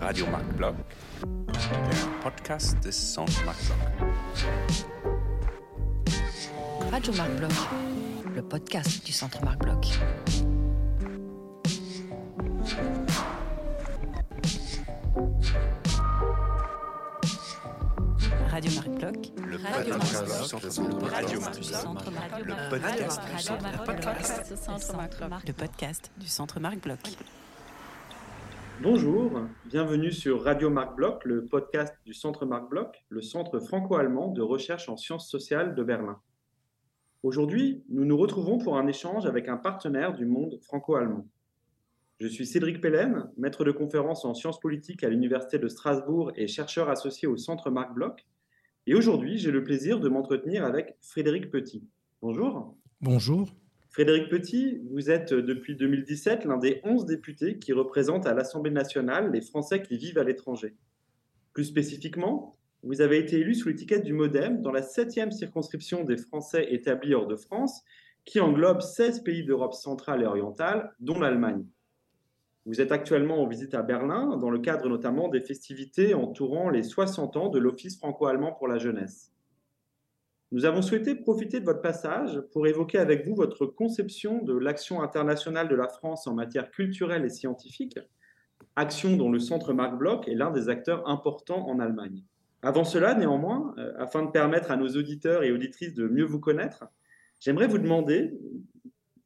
Radio Marc Block, der Podcast des Centre Marc Block. Radio Marc Bloch, le podcast du Centre Marc Le Radio. Le podcast du Centre Marc Bloch. Bonjour, bienvenue sur Radio Marc Bloch, le podcast du Centre Marc Bloch, le centre franco-allemand de recherche en sciences sociales de Berlin. Aujourd'hui, nous nous retrouvons pour un échange avec un partenaire du monde franco-allemand. Je suis Cédric Pellen, maître de conférence en sciences politiques à l'Université de Strasbourg et chercheur associé au Centre Marc Bloch. Et aujourd'hui, j'ai le plaisir de m'entretenir avec Frédéric Petit. Bonjour. Bonjour. Frédéric Petit, vous êtes depuis 2017 l'un des 11 députés qui représentent à l'Assemblée nationale les Français qui vivent à l'étranger. Plus spécifiquement, vous avez été élu sous l'étiquette du Modem dans la 7e circonscription des Français établis hors de France, qui englobe 16 pays d'Europe centrale et orientale, dont l'Allemagne. Vous êtes actuellement en visite à Berlin, dans le cadre notamment des festivités entourant les 60 ans de l'Office franco-allemand pour la jeunesse. Nous avons souhaité profiter de votre passage pour évoquer avec vous votre conception de l'action internationale de la France en matière culturelle et scientifique, action dont le Centre Marc Bloch est l'un des acteurs importants en Allemagne. Avant cela, néanmoins, euh, afin de permettre à nos auditeurs et auditrices de mieux vous connaître, j'aimerais vous demander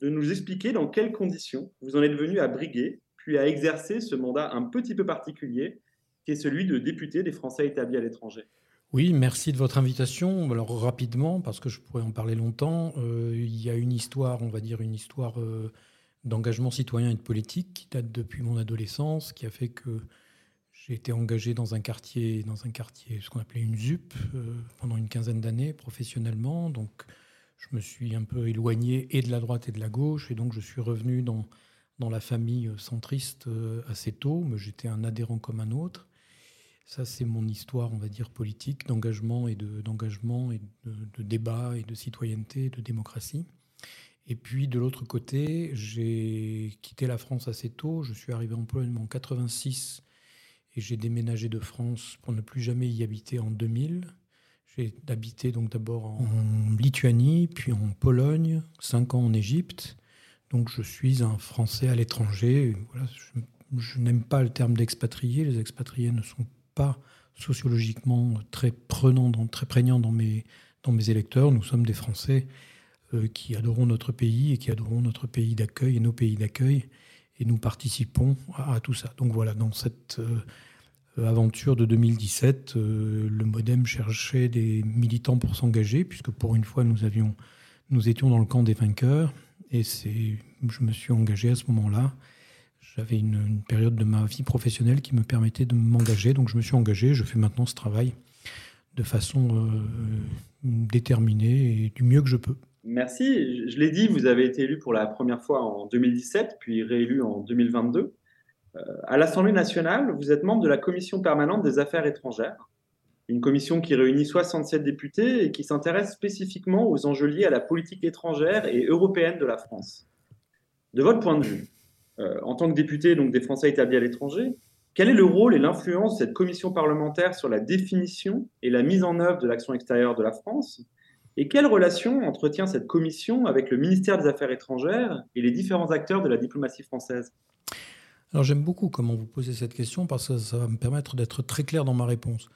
de nous expliquer dans quelles conditions vous en êtes venu à briguer, puis à exercer ce mandat un petit peu particulier, qui est celui de député des Français établis à l'étranger. Oui, merci de votre invitation. Alors rapidement, parce que je pourrais en parler longtemps, euh, il y a une histoire, on va dire une histoire euh, d'engagement citoyen et de politique qui date depuis mon adolescence, qui a fait que j'ai été engagé dans un quartier, dans un quartier, ce qu'on appelait une ZUP, euh, pendant une quinzaine d'années professionnellement. Donc je me suis un peu éloigné et de la droite et de la gauche, et donc je suis revenu dans, dans la famille centriste euh, assez tôt, mais j'étais un adhérent comme un autre. Ça, c'est mon histoire, on va dire, politique, d'engagement et de, d'engagement et de, de débat et de citoyenneté, de démocratie. Et puis, de l'autre côté, j'ai quitté la France assez tôt. Je suis arrivé en Pologne en 86 et j'ai déménagé de France pour ne plus jamais y habiter en 2000. J'ai habité donc d'abord en Lituanie, puis en Pologne, cinq ans en Égypte. Donc je suis un Français à l'étranger. Voilà, je, n'aime pas le terme d'expatrié. Les expatriés ne sont pas sociologiquement très prenants, dans- très prégnants dans mes, dans mes électeurs. Nous sommes des Français euh, qui adorons notre pays et qui adorons notre pays d'accueil et nos pays d'accueil. Et nous participons à, à tout ça. Donc voilà, dans cette euh, aventure de 2017, euh, le Modem cherchait des militants pour s'engager, puisque pour une fois, nous, avions, nous étions dans le camp des vainqueurs. Et c'est, je me suis engagé à ce moment-là. J'avais une, période de ma vie professionnelle qui me permettait de m'engager. Donc je me suis engagé. Je fais maintenant ce travail de façon euh, déterminée et du mieux que je peux. Merci. Je l'ai dit, vous avez été élu pour la première fois en 2017, puis réélu en 2022. Euh, à l'Assemblée nationale, vous êtes membre de la Commission permanente des affaires étrangères, une commission qui réunit 67 députés et qui s'intéresse spécifiquement aux enjeux liés à la politique étrangère et européenne de la France. De votre point de vue, euh, en tant que député donc des Français établis à l'étranger, quel est le rôle et l'influence de cette commission parlementaire sur la définition et la mise en œuvre de l'action extérieure de la France? Et quelle relation entretient cette commission avec le ministère des Affaires étrangères et les différents acteurs de la diplomatie française? Alors j'aime beaucoup comment vous posez cette question parce que ça va me permettre d'être très clair dans ma réponse.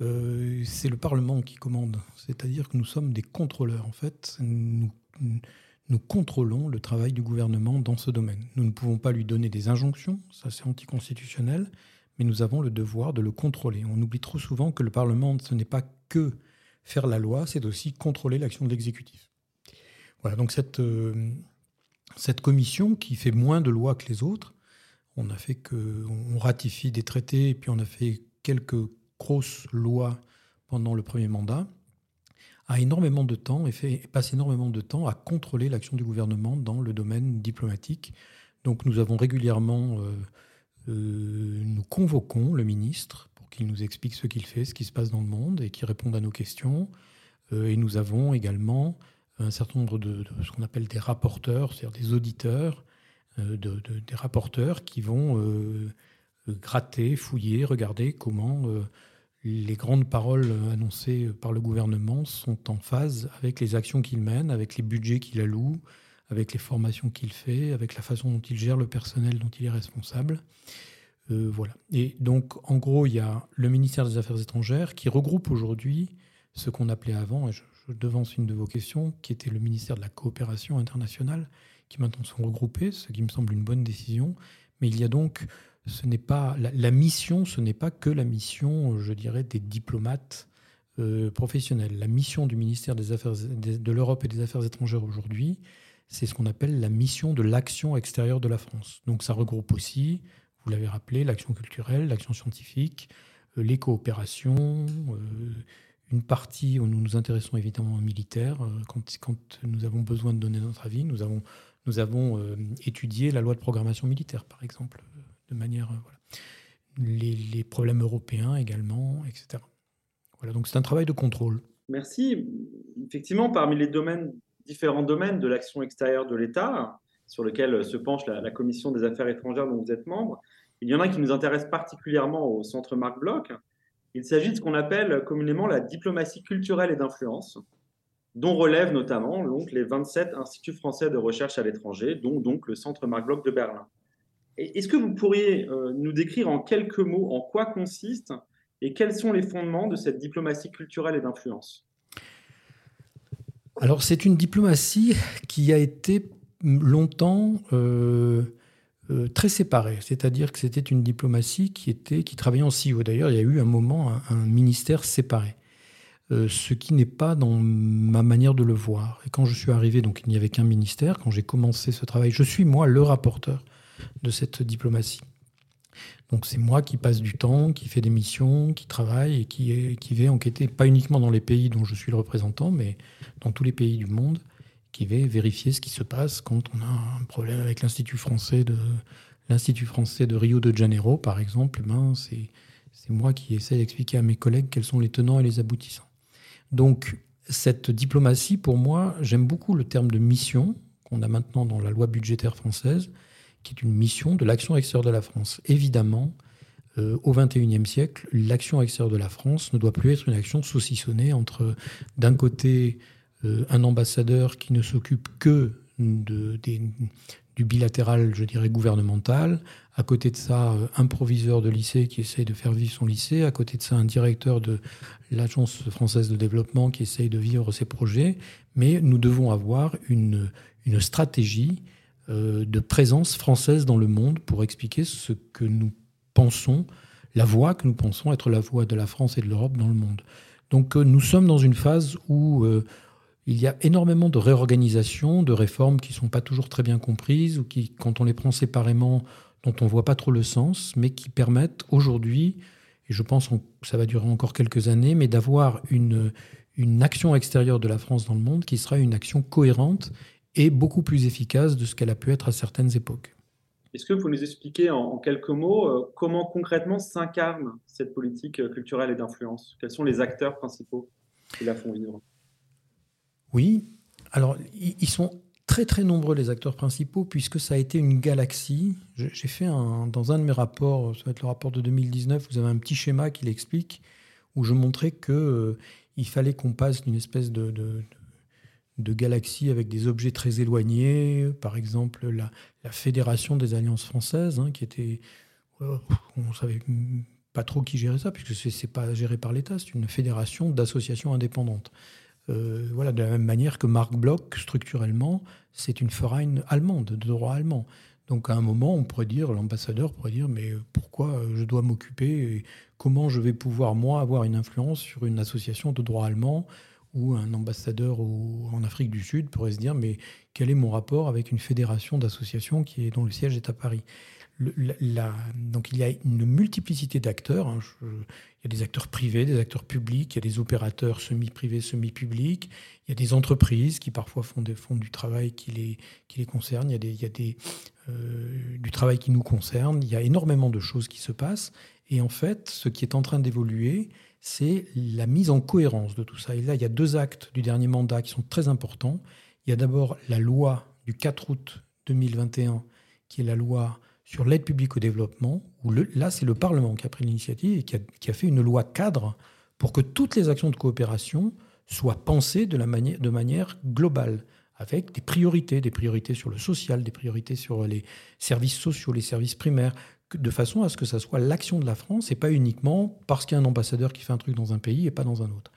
Euh, c'est le Parlement qui commande, c'est-à-dire que nous sommes des contrôleurs en fait. Nous, nous contrôlons le travail du gouvernement dans ce domaine. Nous ne pouvons pas lui donner des injonctions, ça c'est anticonstitutionnel, mais nous avons le devoir de le contrôler. On oublie trop souvent que le Parlement, ce n'est pas que faire la loi, c'est aussi contrôler l'action de l'exécutif. Voilà, donc cette, euh, cette commission qui fait moins de lois que les autres, on a fait que on ratifie des traités et puis on a fait quelques grosses lois pendant le premier mandat, a énormément de temps et, passe énormément de temps à contrôler l'action du gouvernement dans le domaine diplomatique. Donc nous avons régulièrement, euh, euh, nous convoquons le ministre pour qu'il nous explique ce qu'il fait, ce qui se passe dans le monde et qu'il réponde à nos questions. Euh, et nous avons également un certain nombre de, ce qu'on appelle des rapporteurs, c'est-à-dire des auditeurs, de, des rapporteurs qui vont gratter, fouiller, regarder comment les grandes paroles annoncées par le gouvernement sont en phase avec les actions qu'il mène, avec les budgets qu'il alloue, avec les formations qu'il fait, avec la façon dont il gère le personnel dont il est responsable. Euh, voilà. Et donc, en gros, il y a le ministère des Affaires étrangères qui regroupe aujourd'hui ce qu'on appelait avant, et je, devance une de vos questions, qui était le ministère de la coopération internationale, qui maintenant sont regroupés, ce qui me semble une bonne décision. Mais il y a donc, ce n'est pas la, mission, ce n'est pas que la mission, je dirais, des diplomates euh, professionnels. La mission du ministère des Affaires de l'Europe et des Affaires étrangères aujourd'hui, c'est ce qu'on appelle la mission de l'action extérieure de la France. Donc ça regroupe aussi, vous l'avez rappelé, l'action culturelle, l'action scientifique, euh, les coopérations, euh, une partie où nous nous intéressons évidemment aux militaires. Euh, quand, quand, nous avons besoin de donner notre avis, nous avons, nous avons étudié la loi de programmation militaire, par exemple, manière... Voilà. Les, problèmes européens également, etc. Voilà, donc c'est un travail de contrôle. Merci. Effectivement, parmi les différents domaines de l'action extérieure de l'État, sur lesquels se penche la, Commission des affaires étrangères dont vous êtes membre. Il y en a qui nous intéressent particulièrement au centre Marc Bloch. Il s'agit de ce qu'on appelle communément la diplomatie culturelle et d'influence, dont relèvent notamment donc, les 27 instituts français de recherche à l'étranger, dont donc le centre Marc Bloch de Berlin. Est-ce que vous pourriez euh, nous décrire en quelques mots en quoi consiste et quels sont les fondements de cette diplomatie culturelle et d'influence? Alors c'est une diplomatie qui a été longtemps euh, euh, très séparée, c'est-à-dire que c'était une diplomatie qui, était, qui travaillait en silo. D'ailleurs, il y a eu un moment un, ministère séparé, ce qui n'est pas dans ma manière de le voir. Et quand je suis arrivé, donc il n'y avait qu'un ministère, quand j'ai commencé ce travail, je suis moi le rapporteur de cette diplomatie. Donc c'est moi qui passe du temps, qui fait des missions, qui travaille et qui, qui va enquêter, pas uniquement dans les pays dont je suis le représentant, mais dans tous les pays du monde, qui va vérifier ce qui se passe quand on a un problème avec l'Institut français de l'Institut français de Rio de Janeiro, par exemple. Eh ben, c'est moi qui essaie d'expliquer à mes collègues quels sont les tenants et les aboutissants. Donc cette diplomatie, pour moi, j'aime beaucoup le terme de mission qu'on a maintenant dans la loi budgétaire française qui est une mission de l'action extérieure de la France. Évidemment, euh, au XXIe siècle, l'action extérieure de la France ne doit plus être une action saucissonnée entre, d'un côté, euh, un ambassadeur qui ne s'occupe que de, du bilatéral, je dirais, gouvernemental. À côté de ça, euh, un proviseur de lycée qui essaye de faire vivre son lycée. À côté de ça, un directeur de l'Agence française de développement qui essaye de vivre ses projets. Mais nous devons avoir une, une stratégie de présence française dans le monde pour expliquer ce que nous pensons, la voix que nous pensons être la voix de la France et de l'Europe dans le monde. Donc euh, nous sommes dans une phase où euh, il y a énormément de réorganisation, de réformes qui ne sont pas toujours très bien comprises ou qui, quand on les prend séparément, dont on ne voit pas trop le sens, mais qui permettent aujourd'hui, et je pense que ça va durer encore quelques années, mais d'avoir une, une action extérieure de la France dans le monde qui sera une action cohérente et beaucoup plus efficace de ce qu'elle a pu être à certaines époques. Est-ce que vous nous expliquer en, quelques mots euh, comment concrètement s'incarne cette politique euh, culturelle et d'influence? Quels sont les acteurs principaux qui la font vivre? Oui, alors ils sont très très nombreux les acteurs principaux puisque ça a été une galaxie. J'ai fait un, dans un de mes rapports, ça va être le rapport de 2019, vous avez un petit schéma qui l'explique où je montrais que euh, il fallait qu'on passe d'une espèce de de galaxies avec des objets très éloignés, par exemple la, Fédération des Alliances françaises, hein, qui était... Euh, on savait pas trop qui gérait ça, puisque ce n'est pas géré par l'État, c'est une fédération d'associations indépendantes. Euh, voilà, de la même manière que Marc Bloch, structurellement, c'est une Verein allemande, de droit allemand. Donc à un moment, on pourrait dire, l'ambassadeur pourrait dire, mais pourquoi je dois m'occuper Comment je vais pouvoir, moi, avoir une influence sur une association de droit allemand ou un ambassadeur en Afrique du Sud pourrait se dire mais quel est mon rapport avec une fédération d'associations qui est dont le siège est à Paris? Donc il y a une multiplicité d'acteurs. Hein. il y a des acteurs privés, des acteurs publics, il y a des opérateurs semi-privés, semi-publics, il y a des entreprises qui parfois font, du travail qui les, concerne, il y a, euh, du travail qui nous concerne, il y a énormément de choses qui se passent. Et en fait, ce qui est en train d'évoluer, c'est la mise en cohérence de tout ça. Et là, il y a deux actes du dernier mandat qui sont très importants. Il y a d'abord la loi du 4 août 2021, qui est la loi sur l'aide publique au développement, là, c'est le Parlement qui a pris l'initiative et qui a, fait une loi cadre pour que toutes les actions de coopération soient pensées de, de manière globale, avec des priorités, des priorités sur le social, des priorités sur les services sociaux, les services primaires, de façon à ce que ça soit l'action de la France et pas uniquement parce qu'il y a un ambassadeur qui fait un truc dans un pays et pas dans un autre.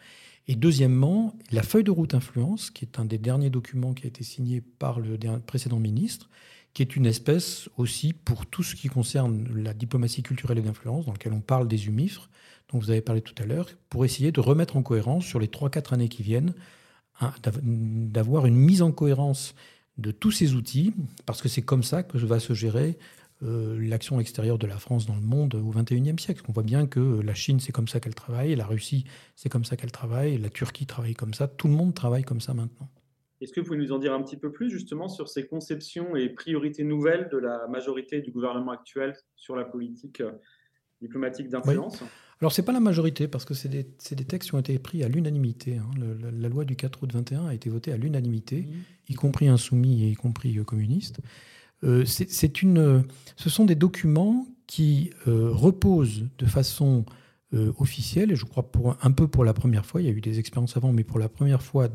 Et deuxièmement, la feuille de route influence, qui est un des derniers documents qui a été signé par le précédent ministre, qui est une espèce aussi pour tout ce qui concerne la diplomatie culturelle et d'influence, dans lequel on parle des humifres, dont vous avez parlé tout à l'heure, pour essayer de remettre en cohérence sur les 3-4 années qui viennent, d'avoir une mise en cohérence de tous ces outils, parce que c'est comme ça que va se gérer euh, l'action extérieure de la France dans le monde au XXIe siècle. On voit bien que la Chine, c'est comme ça qu'elle travaille, la Russie, c'est comme ça qu'elle travaille, la Turquie travaille comme ça, tout le monde travaille comme ça maintenant. Est-ce que vous pouvez nous en dire un petit peu plus justement sur ces conceptions et priorités nouvelles de la majorité du gouvernement actuel sur la politique euh, diplomatique d'influence? Alors, ce n'est pas la majorité, parce que c'est des, des, textes qui ont été pris à l'unanimité. Hein. La, loi du 4 août 21 a été votée à l'unanimité, mmh. y compris insoumis et y compris euh, communistes. Euh, une, ce sont des documents qui euh, reposent de façon euh, officielle, et je crois un peu pour la première fois, il y a eu des expériences avant, mais pour la première fois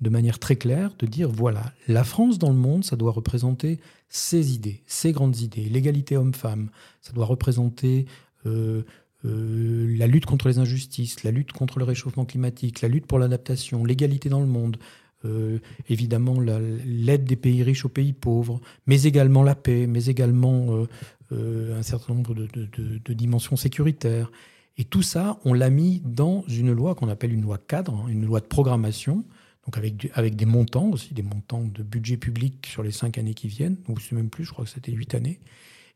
de manière très claire, de dire voilà, la France dans le monde, ça doit représenter ses idées, ses grandes idées, l'égalité homme-femme, ça doit représenter la lutte contre les injustices, la lutte contre le réchauffement climatique, la lutte pour l'adaptation, l'égalité dans le monde, euh, évidemment l'aide des pays riches aux pays pauvres, mais également la paix, mais également euh, euh, un certain nombre de, dimensions sécuritaires. Et tout ça, on l'a mis dans une loi qu'on appelle une loi cadre, hein, une loi de programmation, donc avec, avec des montants aussi, des montants de budget public sur les cinq années qui viennent, ou c'est même plus, je crois que c'était huit années,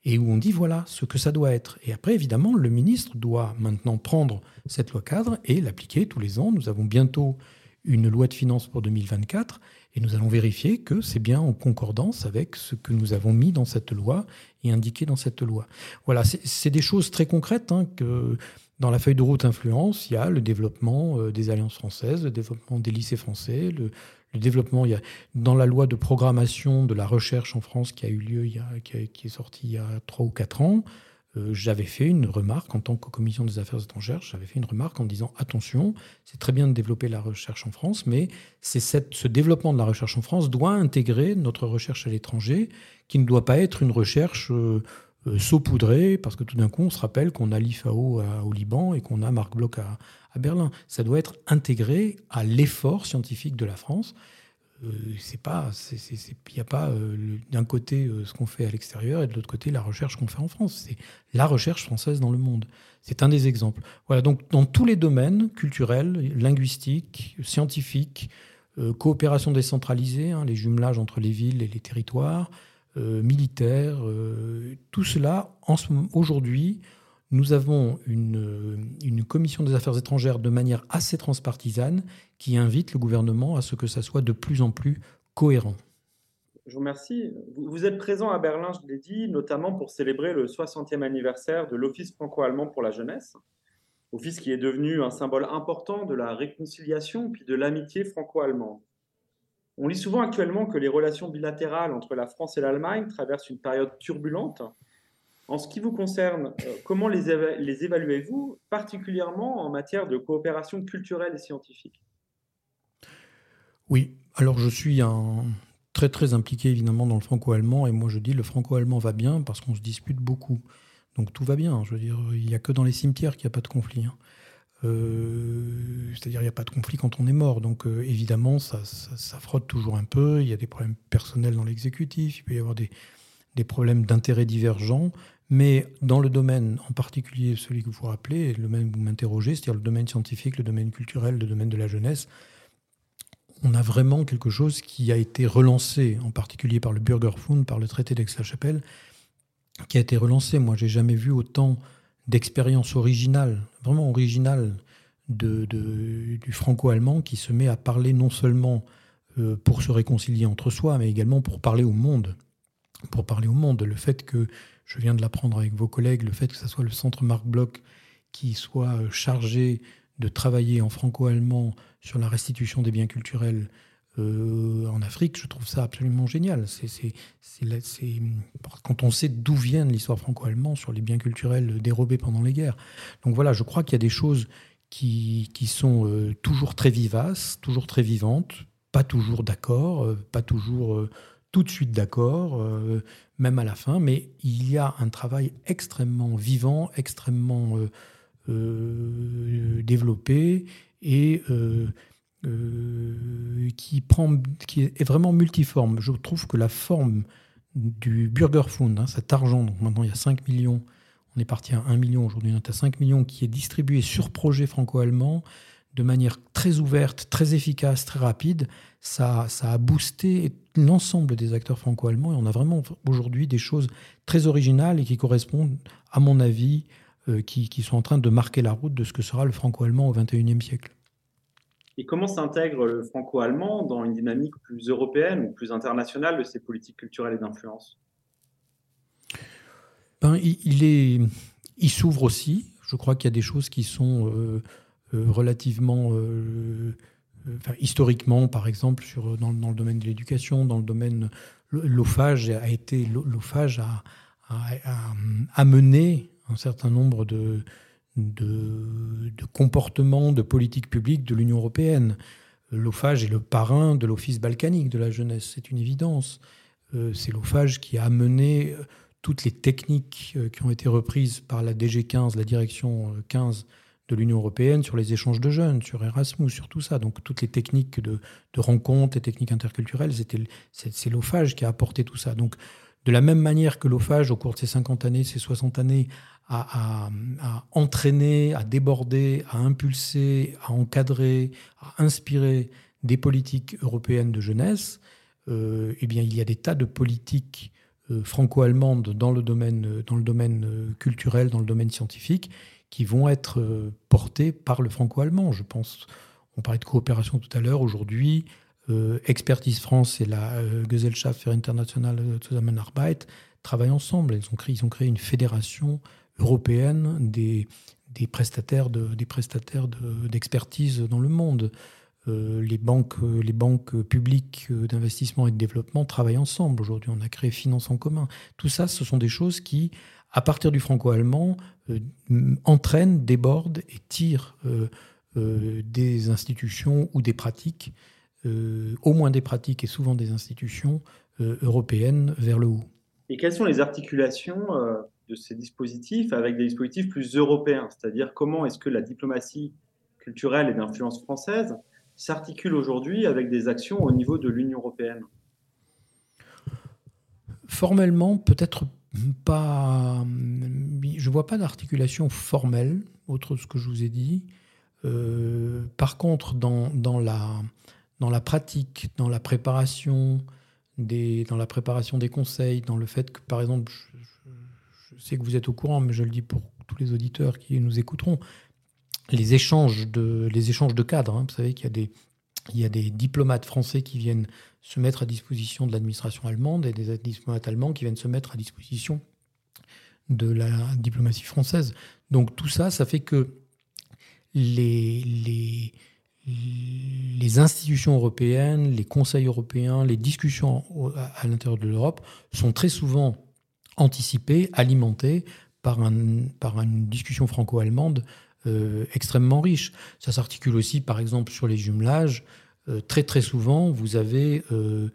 et où on dit voilà ce que ça doit être. Et après, évidemment, le ministre doit maintenant prendre cette loi cadre et l'appliquer tous les ans. Nous avons bientôt une loi de finances pour 2024 et nous allons vérifier que c'est bien en concordance avec ce que nous avons mis dans cette loi et indiqué dans cette loi. Voilà, c'est des choses très concrètes hein, que dans la feuille de route influence, il y a le développement euh, des alliances françaises, le développement des lycées français, le, développement, il y a, dans la loi de programmation de la recherche en France qui a eu lieu, il y a, qui, qui, est sortie il y a trois ou quatre ans, j'avais fait une remarque en tant que commission des affaires étrangères, j'avais fait une remarque en disant attention, c'est très bien de développer la recherche en France, mais c'est ce développement de la recherche en France doit intégrer notre recherche à l'étranger, qui ne doit pas être une recherche euh, euh, saupoudrée, parce que tout d'un coup on se rappelle qu'on a l'IFAO au Liban et qu'on a Marc Bloch à Berlin. Ça doit être intégré à l'effort scientifique de la France. Euh, c'est pas, il n'y a pas euh, d'un côté euh, ce qu'on fait à l'extérieur et de l'autre côté la recherche qu'on fait en France. C'est la recherche française dans le monde. C'est un des exemples. Voilà, donc dans tous les domaines culturels, linguistiques, scientifiques, coopération décentralisée, hein, les jumelages entre les villes et les territoires, militaires, tout cela, aujourd'hui, nous avons une, commission des affaires étrangères de manière assez transpartisane qui invite le gouvernement à ce que ça soit de plus en plus cohérent. Je vous remercie. Vous êtes présent à Berlin, je l'ai dit, notamment pour célébrer le 60e anniversaire de l'Office franco-allemand pour la jeunesse. Office qui est devenu un symbole important de la réconciliation puis de l'amitié franco-allemande. On lit souvent actuellement que les relations bilatérales entre la France et l'Allemagne traversent une période turbulente en ce qui vous concerne, euh, comment les, évaluez-vous, particulièrement en matière de coopération culturelle et scientifique? Oui, alors je suis très très impliqué évidemment dans le franco-allemand et moi je dis le franco-allemand va bien parce qu'on se dispute beaucoup. Donc tout va bien, je veux dire, il n'y a que dans les cimetières qu'il n'y a pas de conflit. Hein. Euh, c'est-à-dire il n'y a pas de conflit quand on est mort. Donc euh, évidemment, ça, frotte toujours un peu, il y a des problèmes personnels dans l'exécutif, il peut y avoir des, des problèmes d'intérêts divergents, mais dans le domaine en particulier, celui que vous rappelez, le domaine que vous m'interrogez, c'est-à-dire le domaine scientifique, le domaine culturel, le domaine de la jeunesse, on a vraiment quelque chose qui a été relancé, en particulier par le Bürgerfund, par le traité d'Aix-la-Chapelle, qui a été relancé. Moi, j'ai jamais vu autant d'expériences originales, vraiment originales, du franco-allemand qui se met à parler non seulement euh, pour se réconcilier entre soi, mais également pour parler au monde. Pour parler au monde. Le fait que je viens de l'apprendre avec vos collègues, le fait que ce soit le centre Marc Bloch qui soit chargé de travailler en franco-allemand sur la restitution des biens culturels euh, en Afrique, je trouve ça absolument génial. C'est, quand on sait d'où vient l'histoire franco-allemande sur les biens culturels dérobés pendant les guerres. Donc voilà, je crois qu'il y a des choses qui, sont euh, toujours très vivaces, toujours très vivantes, pas toujours d'accord, euh, pas toujours tout de suite d'accord, même à la fin, mais il y a un travail extrêmement vivant, extrêmement développé et euh, qui, prend, qui est vraiment multiforme. Je trouve que la forme du Bürgerfund, hein, cet argent, donc maintenant il y a 5 millions, on est parti à 1 million, aujourd'hui on est à 5 millions, qui est distribué sur projet franco-allemand de manière très ouverte, très efficace, très rapide, ça, ça a boosté l'ensemble des acteurs franco-allemands et on a vraiment aujourd'hui des choses très originales et qui correspondent, à mon avis, euh, qui, qui, sont en train de marquer la route de ce que sera le franco-allemand au XXIe siècle. Et comment s'intègre le franco-allemand dans une dynamique plus européenne ou plus internationale de ces politiques culturelles et d'influence? Ben, il, est, il s'ouvre aussi. Je crois qu'il y a des choses qui sont euh, relativement, euh, historiquement, par exemple, sur, dans, le domaine de l'éducation, dans le domaine l'ophage a été l'ophage a, amené un certain nombre de, de, comportement, de politique publique de l'Union européenne. L'OFAGE est le parrain de l'Office balkanique de la jeunesse, c'est une évidence. Euh, c'est l'OFAGE qui a amené euh, toutes les techniques euh, qui ont été reprises par la DG 15, la direction 15 de l'Union européenne sur les échanges de jeunes, sur Erasmus, sur tout ça. Donc toutes les techniques de, de rencontres et techniques interculturelles, c'est l'OFAGE qui a apporté tout ça. Donc de la même manière que l'OFAGE, au cours de ces 50 années, ces 60 années, à, entraîner, à déborder, à impulser, à encadrer, à inspirer des politiques européennes de jeunesse, euh, eh bien, il y a des tas de politiques euh, franco-allemandes dans le domaine, dans le domaine euh, culturel, dans le domaine scientifique, qui vont être portées par le franco-allemand. Je pense, on parlait de coopération tout à l'heure. Aujourd'hui, Expertise France et la Gesellschaft für internationale Zusammenarbeit travaillent ensemble. Ils ont créé, une fédération européenne des prestataires d'expertise dans le monde. Euh, les, banques, les banques publiques d'investissement et de développement travaillent ensemble. Aujourd'hui, on a créé Finance en commun. Tout ça, ce sont des choses qui, à partir du franco-allemand, euh, entraînent, débordent et tirent euh, des institutions ou des pratiques, au moins des pratiques et souvent des institutions européennes vers le haut. Et quelles sont les articulations de ces dispositifs avec des dispositifs plus européens, c'est-à-dire comment est-ce que la diplomatie culturelle et d'influence française s'articule aujourd'hui avec des actions au niveau de l'Union européenne? Formellement, peut-être pas. Je ne vois pas d'articulation formelle, autre de ce que je vous ai dit. Euh, par contre, dans, dans, la, dans la pratique, dans la préparation, des, dans la préparation des conseils, dans le fait que, par exemple, je sais que vous êtes au courant, mais je le dis pour tous les auditeurs qui nous écouteront, les échanges de, les échanges de cadres. Hein. vous savez qu'il y a des, il y a des diplomates français qui viennent se mettre à disposition de l'administration allemande et des diplomates allemands qui viennent se mettre à disposition de la diplomatie française. Donc tout ça, ça fait que les, institutions européennes, les conseils européens, les discussions à l'intérieur de l'Europe sont très souvent anticipé, alimenté par, un, par une discussion franco-allemande euh, extrêmement riche. Ça s'articule aussi, par exemple, sur les jumelages. Euh, très très souvent, vous avez, euh,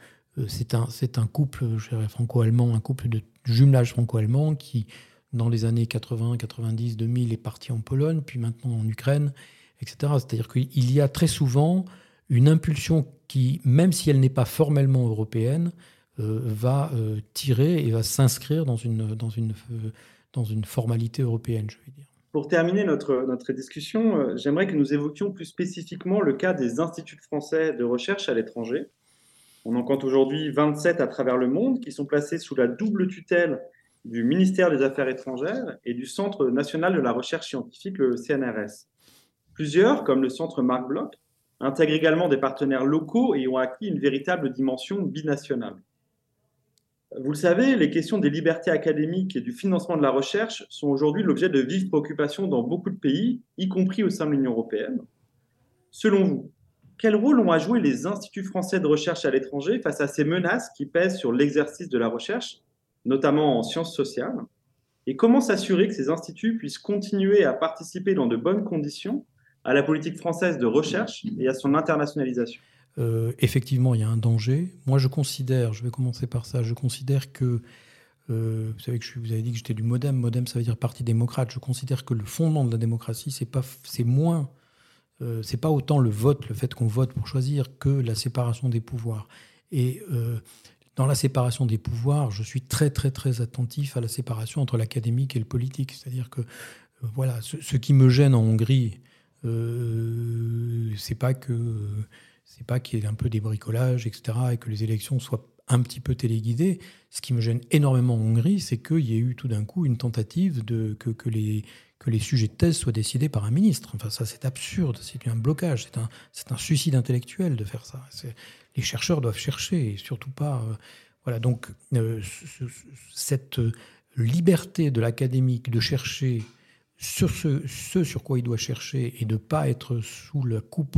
c'est un, un couple franco-allemand, un couple de jumelage franco-allemand qui, dans les années 80, 90, 2000, est parti en Pologne, puis maintenant en Ukraine, etc. C'est-à-dire qu'il y a très souvent une impulsion qui, même si elle n'est pas formellement européenne, va tirer et va s'inscrire dans une, dans, une, dans une formalité européenne, je vais dire. Pour terminer notre, discussion, j'aimerais que nous évoquions plus spécifiquement le cas des instituts français de recherche à l'étranger. On en compte aujourd'hui 27 à travers le monde qui sont placés sous la double tutelle du ministère des Affaires étrangères et du Centre national de la recherche scientifique, le CNRS. Plusieurs, comme le Centre Marc Bloch, intègrent également des partenaires locaux et ont acquis une véritable dimension binationale. Vous le savez, les questions des libertés académiques et du financement de la recherche sont aujourd'hui l'objet de vives préoccupations dans beaucoup de pays, y compris au sein de l'Union européenne. Selon vous, quel rôle ont à jouer les instituts français de recherche à l'étranger face à ces menaces qui pèsent sur l'exercice de la recherche, notamment en sciences sociales? Et comment s'assurer que ces instituts puissent continuer à participer dans de bonnes conditions à la politique française de recherche et à son internationalisation? Euh, effectivement, il y a un danger. Moi, je considère, je vais commencer par ça, je considère que, euh, vous savez que je, vous avez dit que j'étais du MoDem, MoDem ça veut dire Parti démocrate, je considère que le fondement de la démocratie, c'est pas, c'est moins, euh, c'est pas autant le vote, le fait qu'on vote pour choisir, que la séparation des pouvoirs. Et dans la séparation des pouvoirs, je suis très très très attentif à la séparation entre l'académique et le politique. C'est-à-dire que voilà, ce, ce, qui me gêne en Hongrie, c'est pas que c'est pas qu'il y ait un peu des bricolages, etc., et que les élections soient un petit peu téléguidées. Ce qui me gêne énormément en Hongrie, c'est qu'il y ait eu tout d'un coup une tentative de que, les, que les sujets de thèse soient décidés par un ministre. Enfin, ça, c'est absurde, c'est un blocage, c'est un, c'est un suicide intellectuel de faire ça. Les chercheurs doivent chercher, et surtout pas. Euh, voilà, donc, euh, cette liberté de l'académique de chercher sur ce, ce, sur quoi il doit chercher et de ne pas être sous la coupe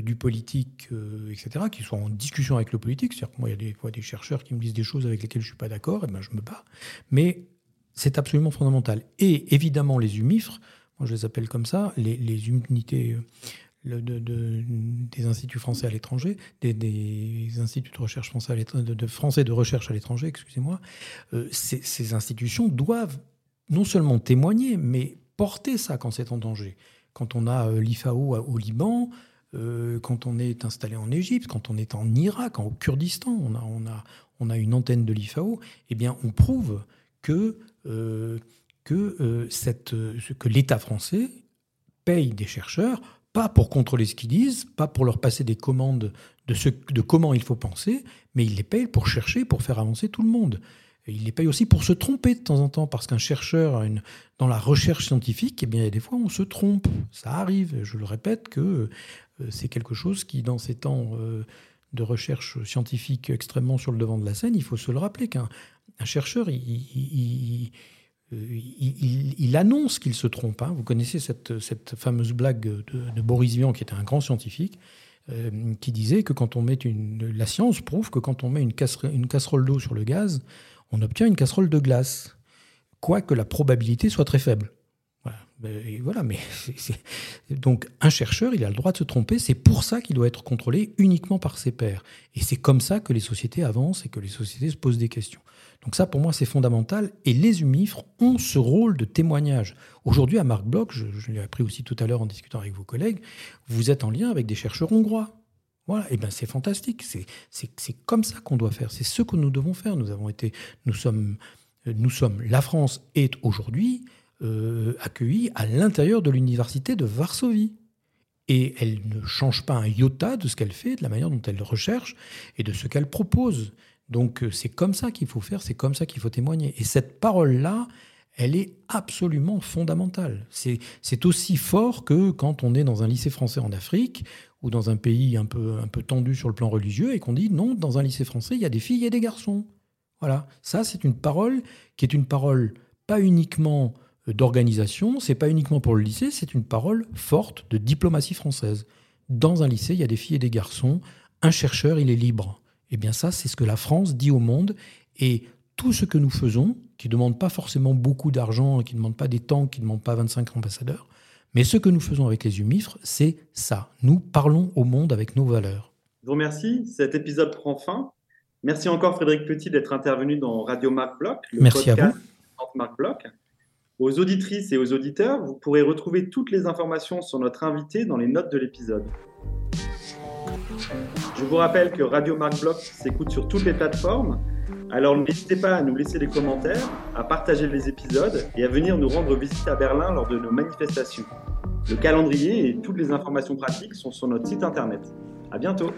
du politique, euh, etc., qui sont en discussion avec le politique. C'est-à-dire que moi, il y a des fois des chercheurs qui me disent des choses avec lesquelles je ne suis pas d'accord, et ben je me bats. Mais c'est absolument fondamental. Et évidemment, les UMIFRE, moi je les appelle comme ça, les, unités euh, de, des instituts français à l'étranger, des, instituts de recherche français, à de, français de recherche à l'étranger, excusez-moi, ces, ces, institutions doivent non seulement témoigner, mais porter ça quand c'est en danger. Quand on a l'IFAO au Liban, euh, quand on est installé en Égypte, quand on est en Irak, en Kurdistan, on a, une antenne de l'IFAO, eh bien, on prouve que, euh, euh, que l'État français paye des chercheurs, pas pour contrôler ce qu'ils disent, pas pour leur passer des commandes de, de comment il faut penser, mais il les paye pour chercher, pour faire avancer tout le monde. Il les paye aussi pour se tromper de temps en temps, parce qu'un chercheur, dans la recherche scientifique, eh bien, des fois, on se trompe. Ça arrive. Je le répète que euh, c'est quelque chose qui, dans ces temps euh, de recherche scientifique extrêmement sur le devant de la scène, il faut se le rappeler qu'un chercheur, il, annonce qu'il se trompe. Hein. Vous connaissez cette, fameuse blague de, Boris Vian, qui était un grand scientifique, euh, qui disait que quand on met une. La science prouve que quand on met une casserole d'eau sur le gaz, on obtient une casserole de glace, quoique la probabilité soit très faible. Ben, voilà, mais donc un chercheur, il a le droit de se tromper. C'est pour ça qu'il doit être contrôlé uniquement par ses pairs. Et c'est comme ça que les sociétés avancent et que les sociétés se posent des questions. Donc ça, pour moi, c'est fondamental. Et les humifres ont ce rôle de témoignage. Aujourd'hui, à Marc Bloch, je l'ai appris aussi tout à l'heure en discutant avec vos collègues, vous êtes en lien avec des chercheurs hongrois. Voilà, et ben c'est fantastique. C'est comme ça qu'on doit faire. C'est ce que nous devons faire. Nous avons été, nous sommes, nous sommes. La France est aujourd'hui euh, accueillie à l'intérieur de l'université de Varsovie. Et elle ne change pas un iota de ce qu'elle fait, de la manière dont elle recherche et de ce qu'elle propose. Donc euh, c'est comme ça qu'il faut faire, c'est comme ça qu'il faut témoigner. Et cette parole-là, elle est absolument fondamentale. C'est aussi fort que quand on est dans un lycée français en Afrique ou dans un pays un peu, un peu tendu sur le plan religieux et qu'on dit non, dans un lycée français, il y a des filles et des garçons. Voilà, ça c'est une parole qui est une parole pas uniquement d'organisation, c'est pas uniquement pour le lycée, c'est une parole forte de diplomatie française. Dans un lycée, il y a des filles et des garçons. Un chercheur, il est libre. Eh bien ça, c'est ce que la France dit au monde. Et tout ce que nous faisons, qui ne demande pas forcément beaucoup d'argent, qui ne demande pas des temps, qui ne demande pas 25 ambassadeurs, mais ce que nous faisons avec les UMIFRE, c'est ça. Nous parlons au monde avec nos valeurs. Je vous remercie. Cet épisode prend fin. Merci encore Frédéric Petit d'être intervenu dans Radio Marc Bloch. Merci à vous. Marc Bloch. Aux auditrices et aux auditeurs, vous pourrez retrouver toutes les informations sur notre invité dans les notes de l'épisode. Je vous rappelle que Radio Marc Bloch s'écoute sur toutes les plateformes, alors n'hésitez pas à nous laisser des commentaires, à partager les épisodes et à venir nous rendre visite à Berlin lors de nos manifestations. Le calendrier et toutes les informations pratiques sont sur notre site internet. À bientôt!